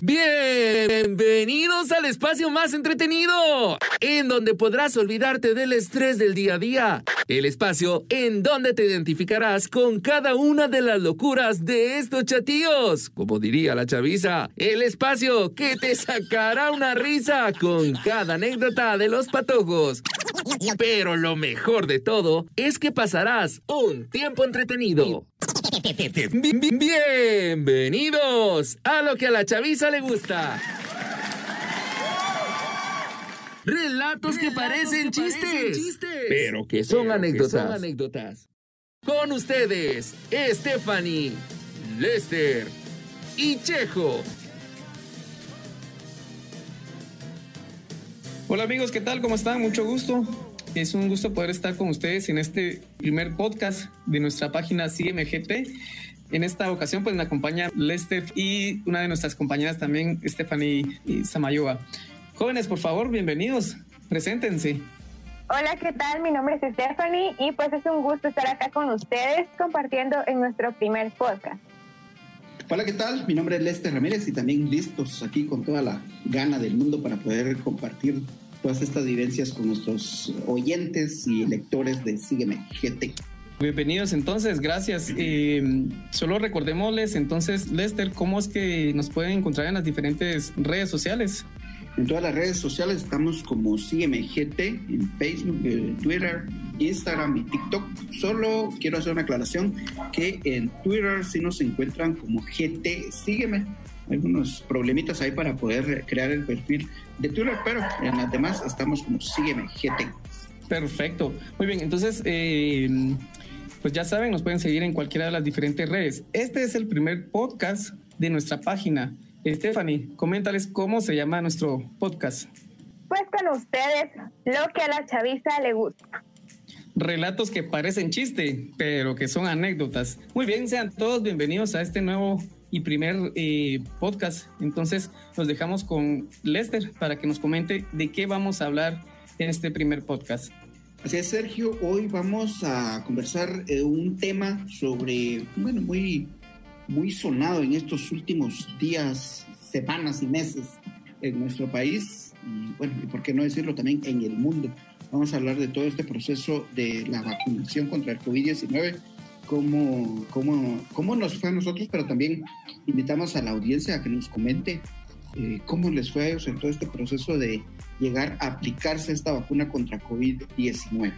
Bienvenidos al espacio más entretenido, en donde podrás olvidarte del estrés del día a día. El espacio en donde te identificarás con cada una de las locuras de estos chatíos, como diría la chaviza. El espacio que te sacará una risa con cada anécdota de los patojos. Pero lo mejor de todo es que pasarás un tiempo entretenido. Bienvenidos a lo que a la chaviza le gusta. Relatos que parecen chistes, pero que son anécdotas. Con ustedes, Stephanie, Lester y Chejo. Hola amigos, ¿qué tal? ¿Cómo están? Mucho gusto. Es un gusto poder estar con ustedes en este primer podcast de nuestra página CMGP. En esta ocasión pues me acompaña Lester y una de nuestras compañeras también, Stephanie Samayoa. Jóvenes, por favor, bienvenidos. Preséntense. Hola, ¿qué tal? Mi nombre es Stephanie y pues es un gusto estar acá con ustedes compartiendo en nuestro primer podcast. Hola, ¿qué tal? Mi nombre es Lester Ramírez y también listos aquí con toda la gana del mundo para poder compartir todas estas vivencias con nuestros oyentes y lectores de Sígueme GT. Bienvenidos entonces, gracias. Eh, solo recordémosles entonces, Lester, ¿cómo es que nos pueden encontrar en las diferentes redes sociales? En todas las redes sociales estamos como Sígueme GT, en Facebook, eh, Twitter, Instagram y TikTok. Solo quiero hacer una aclaración que en Twitter sí nos encuentran como GT Sígueme. Algunos problemitas ahí para poder crear el perfil de Twitter, pero en las demás estamos como Sígueme GT. Perfecto. Muy bien, entonces, eh, pues ya saben, nos pueden seguir en cualquiera de las diferentes redes. Este es el primer podcast de nuestra página. Stephanie, coméntales cómo se llama nuestro podcast. Pues con ustedes, lo que a la chaviza le gusta relatos que parecen chiste, pero que son anécdotas. Muy bien, sean todos bienvenidos a este nuevo y primer eh, podcast. Entonces, los dejamos con Lester para que nos comente de qué vamos a hablar en este primer podcast. Así es, Sergio. Hoy vamos a conversar eh, un tema sobre, bueno, muy, muy sonado en estos últimos días, semanas y meses en nuestro país y, bueno, y por qué no decirlo también en el mundo. Vamos a hablar de todo este proceso de la vacunación contra el COVID-19, cómo, cómo, cómo nos fue a nosotros, pero también invitamos a la audiencia a que nos comente eh, cómo les fue a ellos en todo este proceso de llegar a aplicarse esta vacuna contra COVID-19.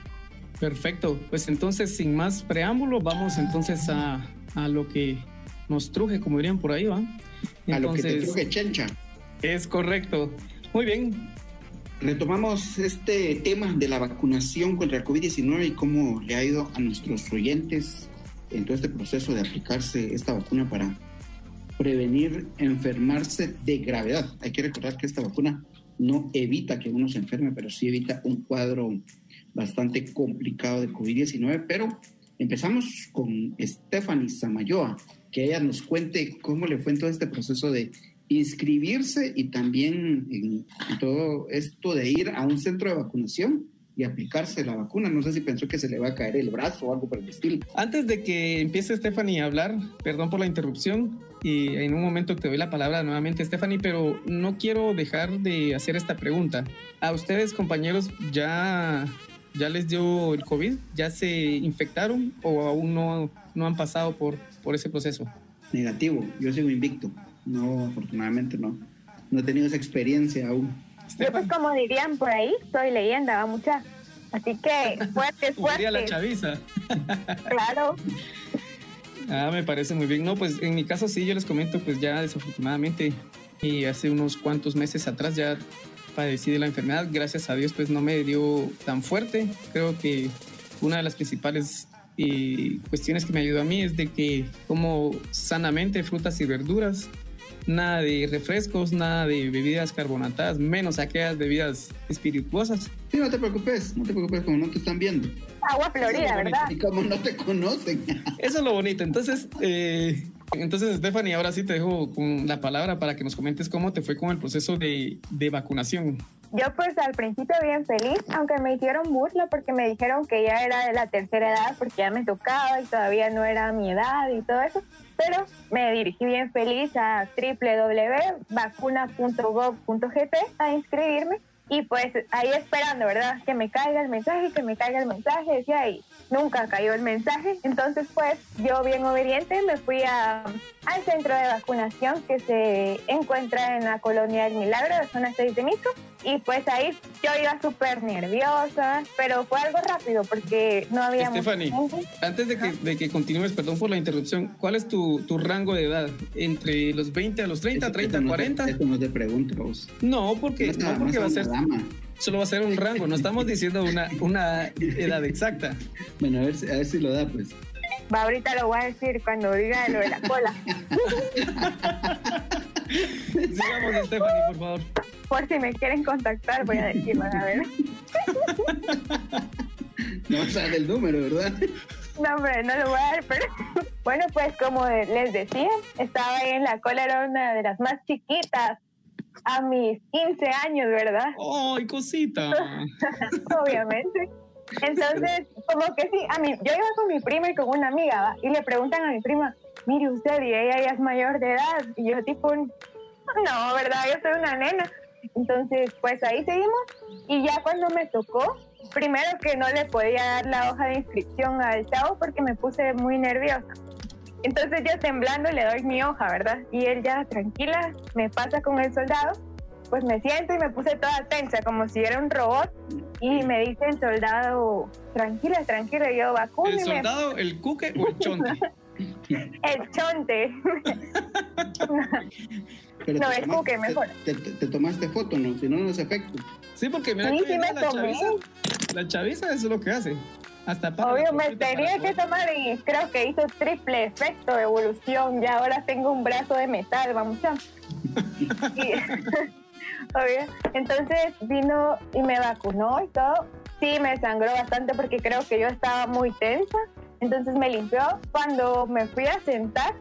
Perfecto, pues entonces sin más preámbulo, vamos entonces a, a lo que nos truje, como dirían por ahí, ¿va? a lo que te truje, chencha. Es correcto. Muy bien, Retomamos este tema de la vacunación contra el COVID-19 y cómo le ha ido a nuestros oyentes en todo este proceso de aplicarse esta vacuna para prevenir enfermarse de gravedad. Hay que recordar que esta vacuna no evita que uno se enferme, pero sí evita un cuadro bastante complicado de COVID-19. Pero empezamos con Stephanie Samayoa, que ella nos cuente cómo le fue en todo este proceso de inscribirse y también en, todo esto de ir a un centro de vacunación y aplicarse la vacuna. No sé si pensó que se le va a caer el brazo o algo por el estilo. Antes de que empiece Stephanie a hablar, perdón por la interrupción y en un momento te doy la palabra nuevamente Stephanie, pero no quiero dejar de hacer esta pregunta. ¿A ustedes compañeros ya, ya les dio el COVID? ¿Ya se infectaron o aún no, no han pasado por, por ese proceso? Negativo, yo sigo invicto. No, afortunadamente no. No he tenido esa experiencia aún. Yo pues como dirían por ahí, soy leyenda, va mucha. Así que fuerte, fuerte. la chaviza. claro. Ah, me parece muy bien. No, pues en mi caso sí, yo les comento, pues ya desafortunadamente y hace unos cuantos meses atrás ya padecí de la enfermedad. Gracias a Dios, pues no me dio tan fuerte. Creo que una de las principales y eh, cuestiones que me ayudó a mí es de que como sanamente frutas y verduras, nada de refrescos, nada de bebidas carbonatadas, menos aquellas bebidas espirituosas. Sí, no te preocupes, no te preocupes como no te están viendo. Agua florida, ¿verdad? Y como no te conocen. Eso es lo bonito. Entonces, eh, entonces Stephanie, ahora sí te dejo con la palabra para que nos comentes cómo te fue con el proceso de, de vacunación. yo pues al principio bien feliz, aunque me hicieron burla porque me dijeron que ya era de la tercera edad porque ya me tocaba y todavía no era mi edad y todo eso, pero me dirigí bien feliz a www.vacuna.gov.gt a inscribirme y pues ahí esperando, ¿verdad? Que me caiga el mensaje, que me caiga el mensaje, decía, y nunca cayó el mensaje. Entonces, pues yo bien obediente me fui a, al centro de vacunación que se encuentra en la colonia del Milagro, de zona 6 de Mico. Y pues ahí yo iba súper nerviosa, pero fue algo rápido porque no había... Stephanie, antes de que, de que, continúes, perdón por la interrupción, ¿cuál es tu, tu, rango de edad? ¿Entre los 20 a los 30, 30, 40? Esto no te pregunto, vos. No, porque, no, porque va a ser... Solo va a ser un rango, no estamos diciendo una, una edad exacta. Bueno, a ver, a ver si lo da, pues. Va, ahorita lo voy a decir cuando diga lo de la cola. Sigamos, Stephanie, por favor. Por si me quieren contactar, voy a decirlo, a ver. No sale el número, ¿verdad? No, hombre, no lo voy a dar, pero bueno, pues como les decía, estaba ahí en la cola, era una de las más chiquitas a mis 15 años, ¿verdad? ¡Ay, cosita! Obviamente. Entonces, como que sí, a mí, yo iba con mi prima y con una amiga, ¿va? y le preguntan a mi prima, mire usted, y ella ya es mayor de edad, y yo tipo, no, ¿verdad? Yo soy una nena. Entonces, pues ahí seguimos, y ya cuando me tocó, primero que no le podía dar la hoja de inscripción al chavo porque me puse muy nerviosa. Entonces yo temblando le doy mi hoja, ¿verdad? Y él ya tranquila me pasa con el soldado, pues me siento y me puse toda tensa, como si era un robot, y me dice el soldado, tranquila, tranquila, yo vacuno. ¿El soldado, el cuque o el chonte? el chonte. no, el cuque, mejor. Te, tomaste foto, ¿no? Si no, no es efecto. Sí, porque mira, sí, sí me la, tomé. chaviza, la chaviza eso es lo que hace. Hasta para Obvio, me tenía que tomar y creo que hizo triple efecto de evolución. Ya ahora tengo un brazo de metal, vamos a. Obvio. Entonces vino y me vacunó y todo. Sí, me sangró bastante porque creo que yo estaba muy tensa. Entonces me limpió. Cuando me fui a sentar,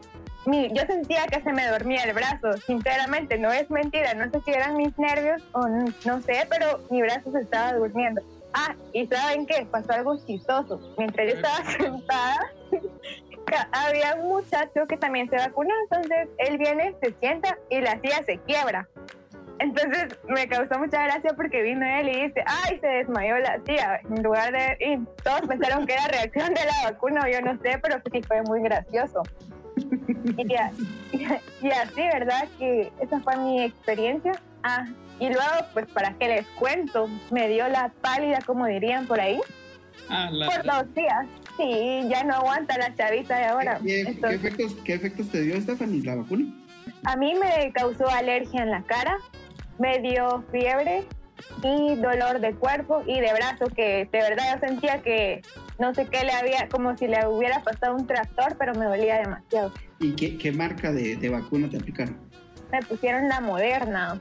yo sentía que se me dormía el brazo. Sinceramente, no es mentira. No sé si eran mis nervios o no, no sé, pero mi brazo se estaba durmiendo. Ah, y ¿saben qué? Pasó algo chistoso. Mientras yo estaba sentada, había un muchacho que también se vacunó. Entonces él viene, se sienta y la silla se quiebra. Entonces me causó mucha gracia porque vino él y dice, ay, se desmayó la silla. En lugar de... Y todos pensaron que era reacción de la vacuna, yo no sé, pero sí fue muy gracioso. Y, y así, ¿verdad? Que esa fue mi experiencia. Ah, y luego, pues, ¿para qué les cuento? Me dio la pálida, como dirían por ahí. Ah, la, por dos días. Sí, ya no aguanta la chavita de ahora. ¿Qué, efectos, ¿Qué efectos te dio, Stephanie, la vacuna? A mí me causó alergia en la cara, me dio fiebre y dolor de cuerpo y de brazo, que de verdad yo sentía que no sé qué le había, como si le hubiera pasado un tractor, pero me dolía demasiado. ¿Y qué, qué marca de, de vacuna te aplicaron? Me pusieron la moderna.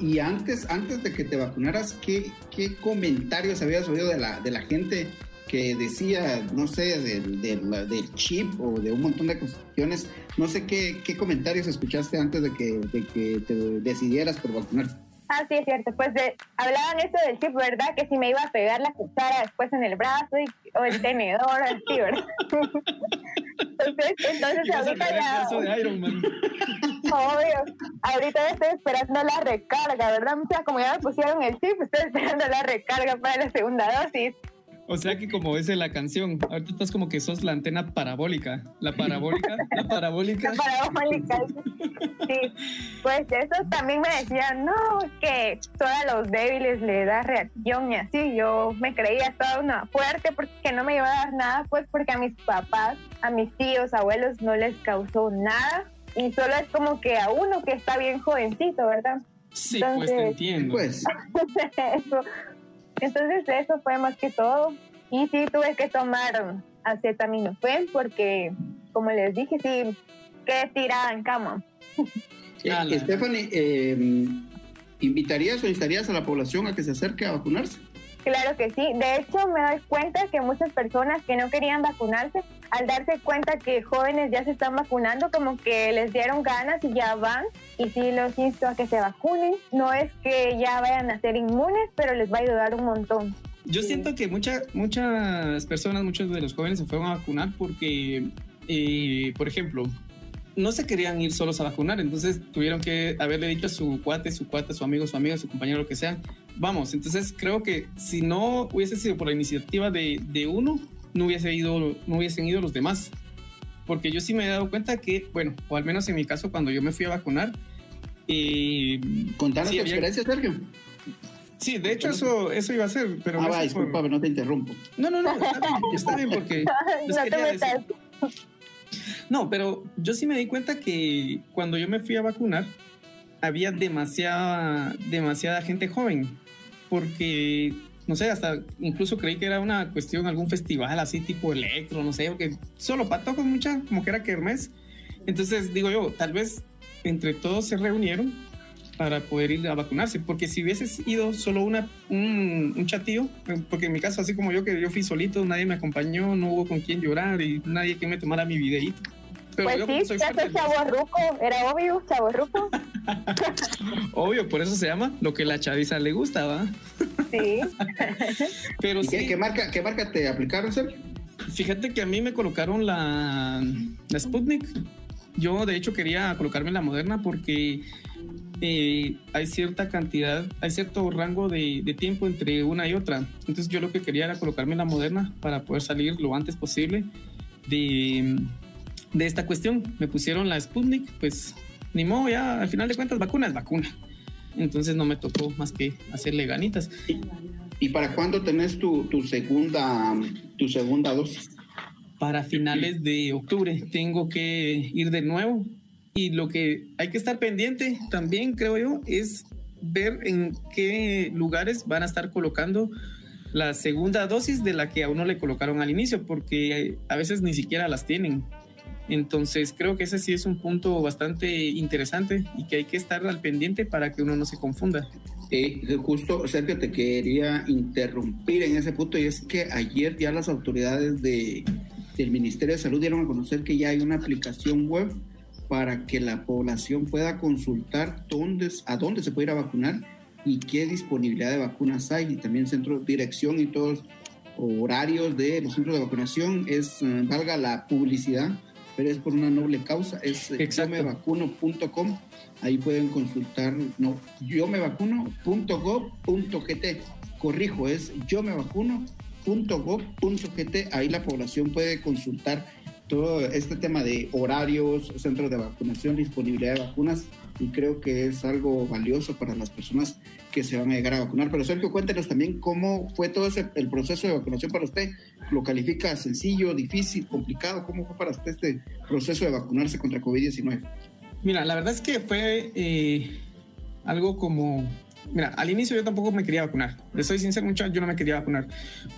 Y, antes, antes de que te vacunaras, ¿qué, ¿qué, comentarios habías oído de la, de la gente que decía, no sé, del, del, chip o de un montón de cuestiones? No sé qué, qué comentarios escuchaste antes de que, de que te decidieras por vacunarte. Ah, sí, es cierto. Pues de, hablaban eso del chip, ¿verdad? Que si me iba a pegar la cuchara después en el brazo o el tenedor, así, ¿verdad? entonces, entonces ahorita ya... De Iron Man. Obvio. Ahorita estoy esperando la recarga, ¿verdad? O sea, como ya me pusieron el chip, estoy esperando la recarga para la segunda dosis. O sea que como dice la canción, ahorita estás como que sos la antena parabólica. La parabólica, la parabólica. La parabólica. Sí. Pues eso también me decían, no, que a los débiles le da reacción y así. Yo me creía toda una fuerte porque no me iba a dar nada, pues porque a mis papás, a mis tíos, abuelos no les causó nada. Y solo es como que a uno que está bien jovencito, ¿verdad? Sí, pues te entiendo. Pues. eso, entonces eso fue más que todo. Y sí tuve que tomar acetaminofén porque, como les dije, sí quedé tirada en cama. Eh, Stephanie, em, ¿invitarías o instarías a la población a que se acerque a vacunarse? Claro que sí. De hecho, me doy cuenta que muchas personas que no querían vacunarse al darse cuenta que jóvenes ya se están vacunando, como que les dieron ganas y ya van. Y sí los insto a que se vacunen. No es que ya vayan a ser inmunes, pero les va a ayudar un montón. Yo siento que muchas muchas personas, muchos de los jóvenes se fueron a vacunar porque, eh, por ejemplo, no se querían ir solos a vacunar, entonces tuvieron que haberle dicho a su cuate, su cuate, su amigo, su amiga, su compañero, lo que sea, vamos, entonces creo que si no hubiese sido por la iniciativa de, de uno, no, hubiese ido, no hubiesen ido los demás. Porque yo sí me he dado cuenta que, bueno, o al menos en mi caso, cuando yo me fui a vacunar. Eh, Contanos tu experiencia, Sergio. Sí, de hecho eso, eso iba a ser, pero... Ah, va, disculpa, no te interrumpo. No, no, no, está bien, porque... no, no, pero yo sí me di cuenta que cuando yo me fui a vacunar, había demasiada, demasiada gente joven, porque no sé, hasta incluso creí que era una cuestión, algún festival así tipo electro, no sé, porque solo con mucha, como que era Kermés. Entonces digo yo, tal vez entre todos se reunieron para poder ir a vacunarse, porque si hubieses ido solo una, un, un chatío, porque en mi caso, así como yo, que yo fui solito, nadie me acompañó, no hubo con quien llorar y nadie que me tomara mi videíto. Pero pues sí, ya soy chavo ruco, era obvio, chavo ruco. obvio, por eso se llama lo que la chaviza le gusta, ¿va? Sí. Pero ¿Y qué, marca, qué marca te aplicaron, Sergio? Fíjate que a mí me colocaron la, la Sputnik. Yo, de hecho, quería colocarme la Moderna porque eh, hay cierta cantidad, hay cierto rango de, de, tiempo entre una y otra. Entonces yo lo que quería era colocarme la moderna para poder salir lo antes posible de, de esta cuestión. Me pusieron la Sputnik, pues ni modo, ya al final de cuentas vacuna es vacuna. Entonces no me tocó más que hacerle ganitas. ¿Y para cuándo tenés tu, tu segunda, tu segunda dosis? Para finales de octubre tengo que ir de nuevo y lo que hay que estar pendiente también, creo yo, es ver en qué lugares van a estar colocando la segunda dosis de la que a uno le colocaron al inicio, porque a veces ni siquiera las tienen. Entonces creo que ese sí es un punto bastante interesante y que hay que estar al pendiente para que uno no se confunda. Justo, Sergio, te quería interrumpir en ese punto y es que ayer ya las autoridades de, del Ministerio de Salud dieron a conocer que ya hay una aplicación web para que la población pueda consultar dónde, a dónde se puede ir a vacunar y qué disponibilidad de vacunas hay y también centro dirección y todos horarios de los centros de vacunación es eh, valga la publicidad pero es por una noble causa es eh, yomevacuno.com ahí pueden consultar no yo me yomevacuno.gov.gt corrijo es yo me yomevacuno.gov.gt ahí la población puede consultar todo este tema de horarios, centros de vacunación, disponibilidad de vacunas, y creo que es algo valioso para las personas que se van a llegar a vacunar. Pero Sergio, cuéntenos también cómo fue todo ese, el proceso de vacunación para usted. ¿Lo califica sencillo, difícil, complicado? ¿Cómo fue para usted este proceso de vacunarse contra COVID-19? Mira, la verdad es que fue eh, algo como Mira, al inicio yo tampoco me quería vacunar. Le soy sincero, mucho, yo no me quería vacunar.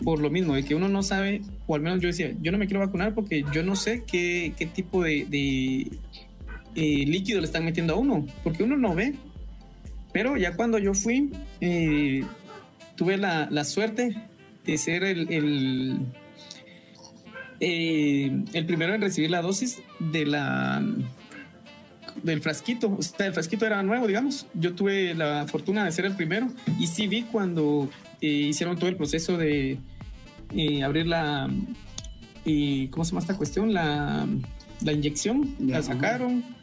Por lo mismo, de que uno no sabe, o al menos yo decía, yo no me quiero vacunar porque yo no sé qué, qué tipo de, de eh, líquido le están metiendo a uno, porque uno no ve. Pero ya cuando yo fui, eh, tuve la, la, suerte de ser el, el, eh, el primero en recibir la dosis de la del frasquito. O sea, el frasquito era nuevo, digamos. Yo tuve la fortuna de ser el primero y sí vi cuando eh, hicieron todo el proceso de abrir la. y ¿Cómo se llama esta cuestión? La, la inyección. La sacaron.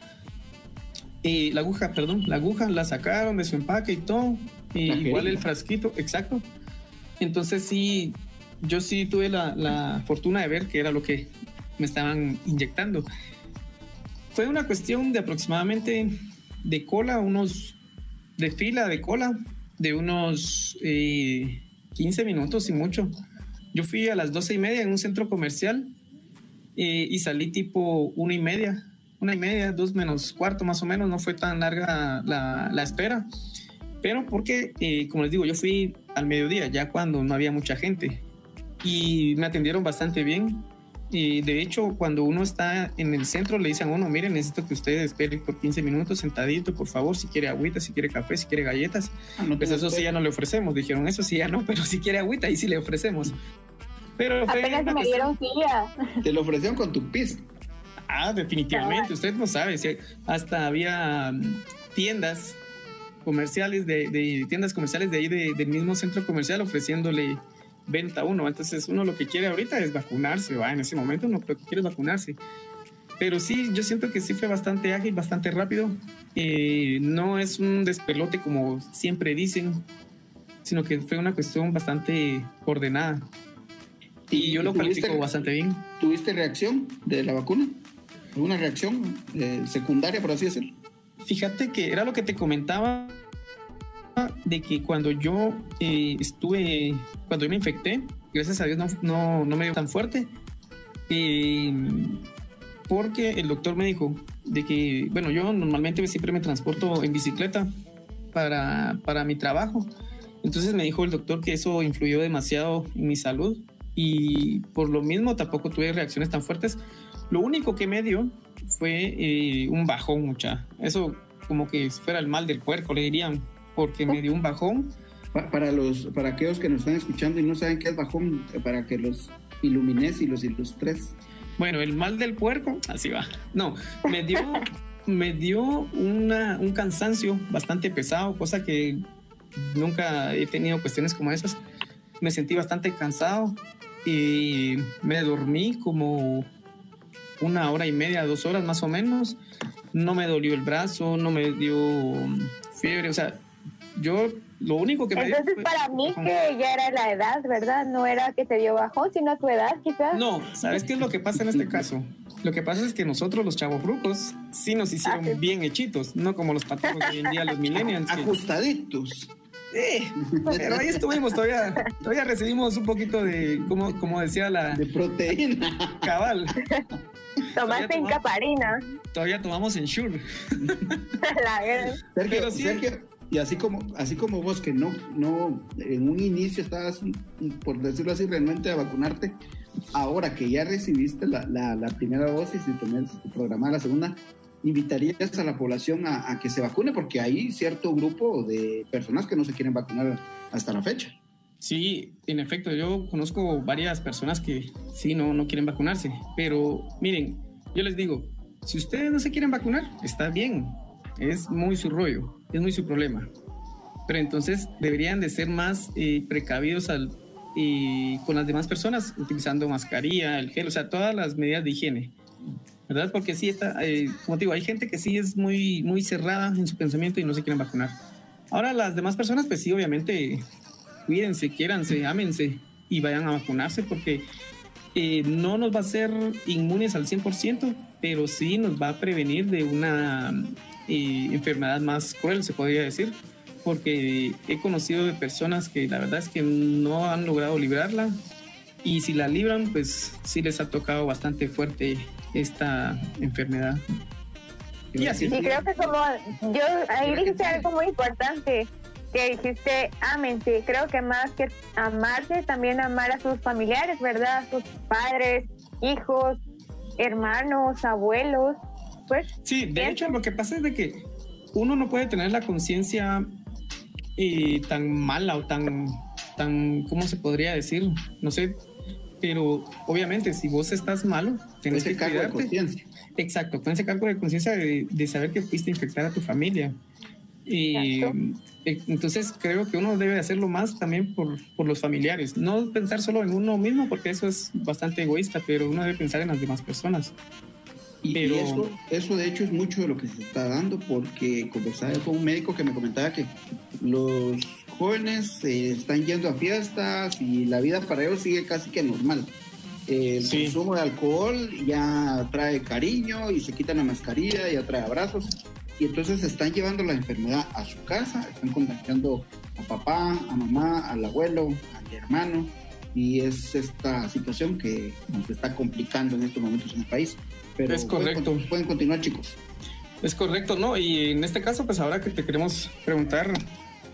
Y la aguja, perdón, la aguja la sacaron de su empaque y todo. igual el frasquito, exacto. Entonces sí, yo sí tuve la, la fortuna de ver que era lo que me estaban inyectando fue una cuestión de aproximadamente de cola, unos de fila de cola, de unos 15 eh, minutos y mucho. Yo fui a las 12 y media en un centro comercial eh, y salí tipo una y media, una y media, dos menos cuarto más o menos, no fue tan larga la, la espera. Pero porque, eh, como les digo, yo fui al mediodía, ya cuando no había mucha gente. Y me atendieron bastante bien. Y de hecho, cuando uno está en el centro, le dicen a uno, miren, necesito que usted espere por 15 minutos sentadito, por favor, si quiere agüita, si quiere café, si quiere galletas. Ah, pues eso sí ya no le ofrecemos, dijeron, eso sí ya no, pero si quiere agüita, ahí sí le ofrecemos. Pero Apenas me dieron silla. Te lo ofrecieron con tu pis. Ah, definitivamente. Usted no sabe. Si hasta había mm, tiendas comerciales de, tiendas comerciales de ahí del mismo centro comercial ofreciéndole venta a uno. Entonces uno lo que quiere ahorita es vacunarse, va. En ese momento uno lo que quiere es vacunarse. Pero sí, yo siento que sí fue bastante ágil, bastante rápido. Eh, no es un despelote como siempre dicen, sino que fue una cuestión bastante ordenada. Y yo lo califico bastante bien. ¿Tuviste reacción de la vacuna? ¿Alguna reacción eh, secundaria, por así decirlo? Fíjate que era lo que te comentaba de que cuando yo eh, estuve, cuando yo me infecté, gracias a Dios no, no, no me dio tan fuerte. Eh, porque el doctor me dijo de que, bueno, yo normalmente siempre me transporto en bicicleta para, para mi trabajo. Entonces me dijo el doctor que eso influyó demasiado en mi salud y por lo mismo tampoco tuve reacciones tan fuertes. Lo único que me dio fue eh, un bajón, mucha. Eso como que fuera el mal del puerco, le dirían, porque me dio un bajón. Para, los, para aquellos que nos están escuchando y no saben qué es bajón, para que los ilumines y los ilustres. Bueno, el mal del puerco, así va. No, me dio, me dio una, un cansancio bastante pesado, cosa que nunca he tenido cuestiones como esas. Me sentí bastante cansado y me dormí como una hora y media, dos horas más o menos. No me dolió el brazo, no me dio fiebre, o sea, yo lo único que me Entonces, para mí que ya era la edad, ¿verdad? No era que te dio bajón, sino tu edad, quizás. No, ¿sabes qué es lo que pasa en este caso? Lo que pasa es que nosotros, los chavos rucos, sí nos hicieron ah, bien hechitos, no como los patojos de hoy en día, los millennials. Ajustaditos. Eh, pero ahí estuvimos, todavía, todavía recibimos un poquito de, como, como decía la... De proteína. Cabal. Tomaste en caparina. Todavía tomamos en Shure. Sergio, Sergio, y así como, así como vos que no, no, en un inicio estabas, por decirlo así, realmente a vacunarte, ahora que ya recibiste la, la, primera dosis y tenés programada la segunda, ¿invitarías a la población a, que se vacune? Porque hay cierto grupo de personas que no se quieren vacunar hasta la fecha. Sí, en efecto, yo conozco varias personas que sí, no, no quieren vacunarse, pero miren, yo les digo, si ustedes no se quieren vacunar, está bien, es muy su rollo, es muy su problema. Pero entonces deberían de ser más eh, precavidos al, y con las demás personas, utilizando mascarilla, el gel, o sea, todas las medidas de higiene. ¿Verdad? Porque sí está, eh, como digo, hay gente que sí es muy, muy cerrada en su pensamiento y no se quieren vacunar. Ahora las demás personas, pues sí, obviamente, cuídense, quiéranse, ámense y vayan a vacunarse porque eh, no nos va a hacer inmunes al 100%, pero sí nos va a prevenir de una enfermedad más cruel, se podría decir, porque he conocido de personas que la verdad es que no han logrado librarla y si la libran, pues sí les ha tocado bastante fuerte esta enfermedad. Y así. Y creo que como yo ahí dijiste algo muy importante, que dijiste ámense, creo que más que amarse, también amar a sus familiares, ¿verdad? A sus padres, hijos, hermanos, abuelos, pues, sí, de hecho lo que pasa es de que uno no puede tener la conciencia eh, tan mala o tan, tan, ¿cómo se podría decir? No sé, pero obviamente si vos estás malo, tenés ese que cargo de conciencia. Exacto, con ese cargo de conciencia de, saber que fuiste a infectar a tu familia. Y eh, entonces creo que uno debe hacerlo más también por, por, los familiares, no pensar solo en uno mismo, porque eso es bastante egoísta, pero uno debe pensar en las demás personas. Y, eso, eso de hecho es mucho de lo que se está dando porque conversaba con un médico que me comentaba que los jóvenes eh, están yendo a fiestas y la vida para ellos sigue casi que normal. El consumo de alcohol ya trae cariño y se quitan la mascarilla, y trae abrazos. Y entonces están llevando la enfermedad a su casa, están contagiando a papá, a mamá, al abuelo, al hermano. Y es esta situación que nos está complicando en estos momentos en el país es correcto. Pueden, continuar, chicos. Es correcto, ¿no? Y en este caso, pues ahora que te queremos preguntar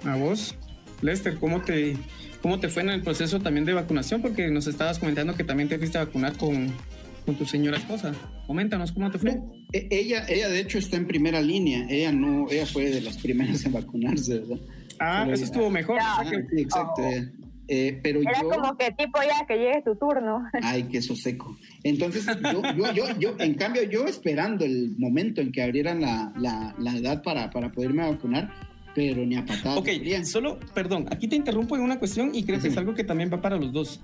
a vos, Lester, ¿cómo te, cómo te fue en el proceso también de vacunación? Porque nos estabas comentando que también te fuiste a vacunar con, con tu señora esposa. Coméntanos cómo te fue. E, ella, ella de hecho está en primera línea. Ella no, ella fue de las primeras en vacunarse, ¿verdad? Ah, eso estuvo mejor. sí, exacto. Eh, pero Era yo, como que tipo ya que llegue tu turno. Ay, queso seco. Entonces, yo, yo, yo, yo, en cambio, yo esperando el momento en que abrieran la, la, la edad para, para poderme vacunar, pero ni a patadas. Ok, solo, perdón, aquí te interrumpo en una cuestión y creo que es algo que también va para los dos.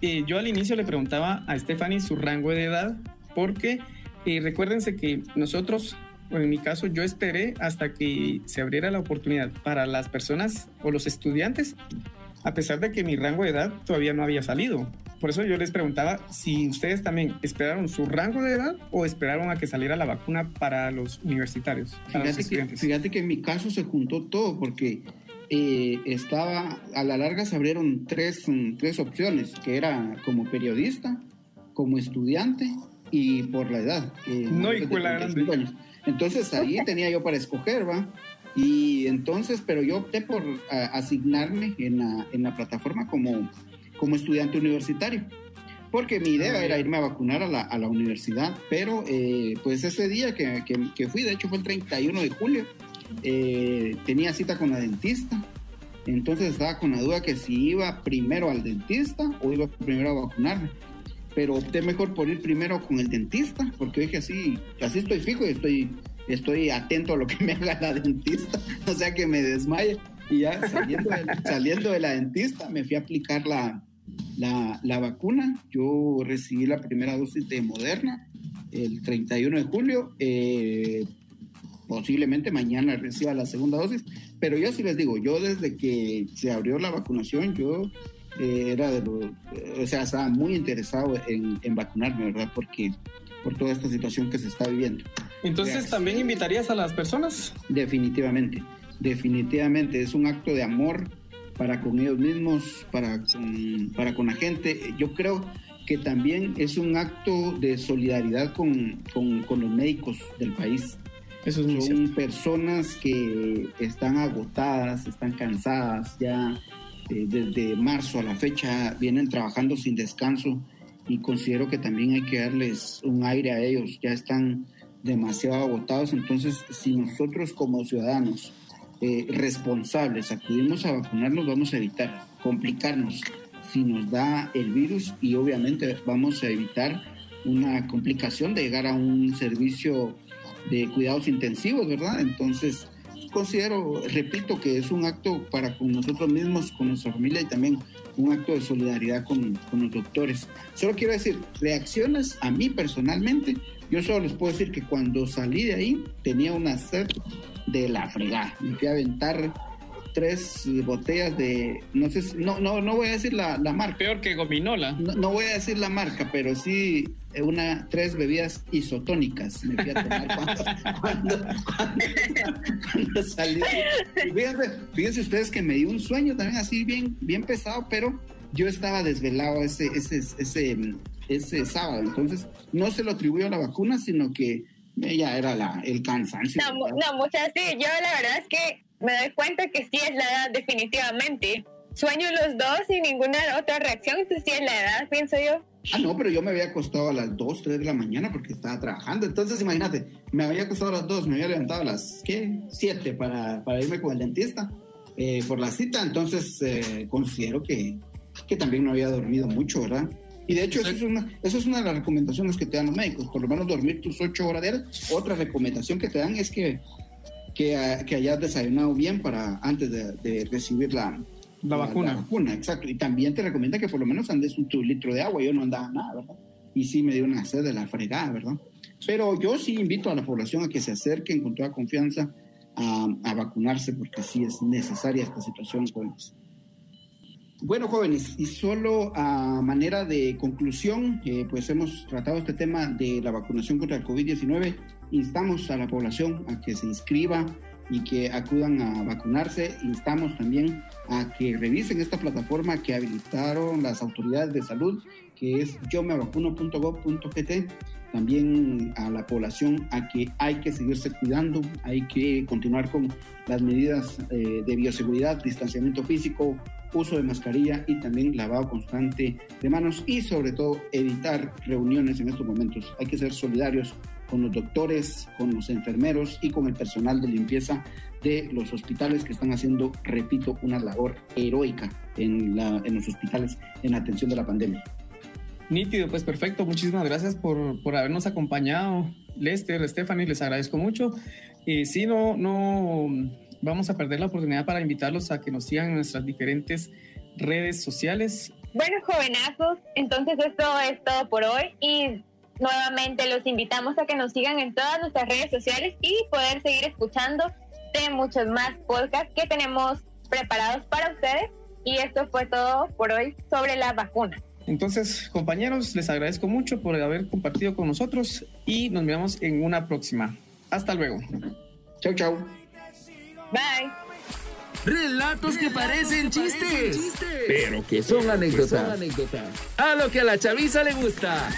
Eh, yo al inicio le preguntaba a Stephanie su rango de edad, porque eh, recuérdense que nosotros, bueno, en mi caso, yo esperé hasta que se abriera la oportunidad para las personas o los estudiantes, a pesar de que mi rango de edad todavía no había salido. Por eso yo les preguntaba si ustedes también esperaron su rango de edad o esperaron a que saliera la vacuna para los universitarios. Para fíjate, los que, fíjate que en mi caso se juntó todo porque eh, estaba, a la larga se abrieron tres, tres opciones, que era como periodista, como estudiante y por la edad. Eh, no, hijo de la grande. Entonces ahí tenía yo para escoger, ¿va? Y entonces, pero yo opté por a, asignarme en la, en la plataforma como, como estudiante universitario. Porque mi idea era irme a vacunar a la, a la universidad, pero eh, pues ese día que, que, que, fui, de hecho fue el 31 de julio, eh, tenía cita con la dentista. Entonces estaba con la duda que si iba primero al dentista o iba primero a vacunarme. Pero opté mejor por ir primero con el dentista, porque dije así, así estoy fijo y estoy, estoy atento a lo que me haga la dentista, o sea que me desmaye. Y ya saliendo de, saliendo de la dentista me fui a aplicar la, la, la, vacuna. Yo recibí la primera dosis de Moderna el 31 de julio. Eh, posiblemente mañana reciba la segunda dosis, pero yo sí les digo, yo desde que se abrió la vacunación, yo eh, era de lo, o sea, estaba muy interesado en, en, vacunarme, ¿verdad? Porque por toda esta situación que se está viviendo. Entonces, o ¿también invitarías a las personas? Definitivamente, definitivamente, es un acto de amor para con ellos mismos, para con, para con la gente. Yo creo que también es un acto de solidaridad con, con, con los médicos del país. Eso es Son personas que están agotadas, están cansadas, ya eh, desde marzo a la fecha vienen trabajando sin descanso y considero que también hay que darles un aire a ellos, ya están demasiado agotados, entonces si nosotros como ciudadanos eh, responsables acudimos a vacunarnos, vamos a evitar complicarnos. Si nos da el virus y obviamente vamos a evitar una complicación de llegar a un servicio de cuidados intensivos, ¿verdad? Entonces, considero, repito, que es un acto para con nosotros mismos, con nuestra familia y también un acto de solidaridad con, con los doctores. Solo quiero decir, reacciones a mí personalmente, yo solo les puedo decir que cuando salí de ahí tenía una sed de la fregada. Me fui a aventar tres botellas de, no sé, no, no, no voy a decir la, la marca. Peor que gominola. No, no, voy a decir la marca, pero sí una, tres bebidas isotónicas me fui a tomar cuando, cuando, cuando, cuando salí. Fíjense, fíjense ustedes que me dio un sueño también así bien, bien pesado, pero yo estaba desvelado ese, ese, ese, ese sábado, entonces no se lo atribuyo a la vacuna, sino que ya era la, el cansancio. No, no, muchas sí, yo la verdad es que me doy cuenta que sí es la edad definitivamente. Sueño los dos sin ninguna otra reacción, entonces sí es la edad, pienso yo. Ah, no, pero yo me había acostado a las 2, 3 de la mañana porque estaba trabajando. Entonces, imagínate, me había acostado a las 2, me había levantado a las, ¿qué? 7 para, para irme con el dentista eh, por la cita. Entonces, eh, considero que, que también no había dormido mucho, ¿verdad? Y de hecho, eso es, una, eso es una de las recomendaciones que te dan los médicos, por lo menos dormir tus 8 horas diarias. Otra recomendación que te dan es que, que, que hayas desayunado bien para antes de, de recibir la, la, vacuna. La vacuna, exacto. Y también te recomienda que por lo menos andes un tu litro de agua. Yo no andaba nada, ¿verdad? Y sí me dio una sed de la fregada, ¿verdad? Pero yo sí invito a la población a que se acerquen con toda confianza a, a vacunarse porque sí es necesaria esta situación, jóvenes. Bueno, jóvenes, y solo a manera de conclusión, eh, pues hemos tratado este tema de la vacunación contra el COVID-19. Instamos a la población a que se inscriba y que acudan a vacunarse. Instamos también a que revisen esta plataforma que habilitaron las autoridades de salud, que es yo me vacuno.gov.gt. También a la población a que hay que seguirse cuidando, hay que continuar con las medidas eh, de bioseguridad, distanciamiento físico, uso de mascarilla y también lavado constante de manos y sobre todo evitar reuniones en estos momentos. Hay que ser solidarios con los doctores, con los enfermeros y con el personal de limpieza de los hospitales que están haciendo, repito, una labor heroica en, la, en los hospitales en atención de la pandemia. Nítido, pues perfecto. Muchísimas gracias por, por habernos acompañado, Lester, Stephanie, les agradezco mucho. Y sí, no, no vamos a perder la oportunidad para invitarlos a que nos sigan en nuestras diferentes redes sociales. Bueno, jovenazos, entonces esto es todo por hoy y nuevamente los invitamos a que nos sigan en todas nuestras redes sociales y poder seguir escuchando de muchos más podcasts que tenemos preparados para ustedes. Y esto fue todo por hoy sobre la vacuna. Entonces, compañeros, les agradezco mucho por haber compartido con nosotros y nos miramos en una próxima. Hasta luego. Chau, chau. Bye. Relatos que parecen chistes, pero que son anécdotas. A lo que a la chaviza le gusta.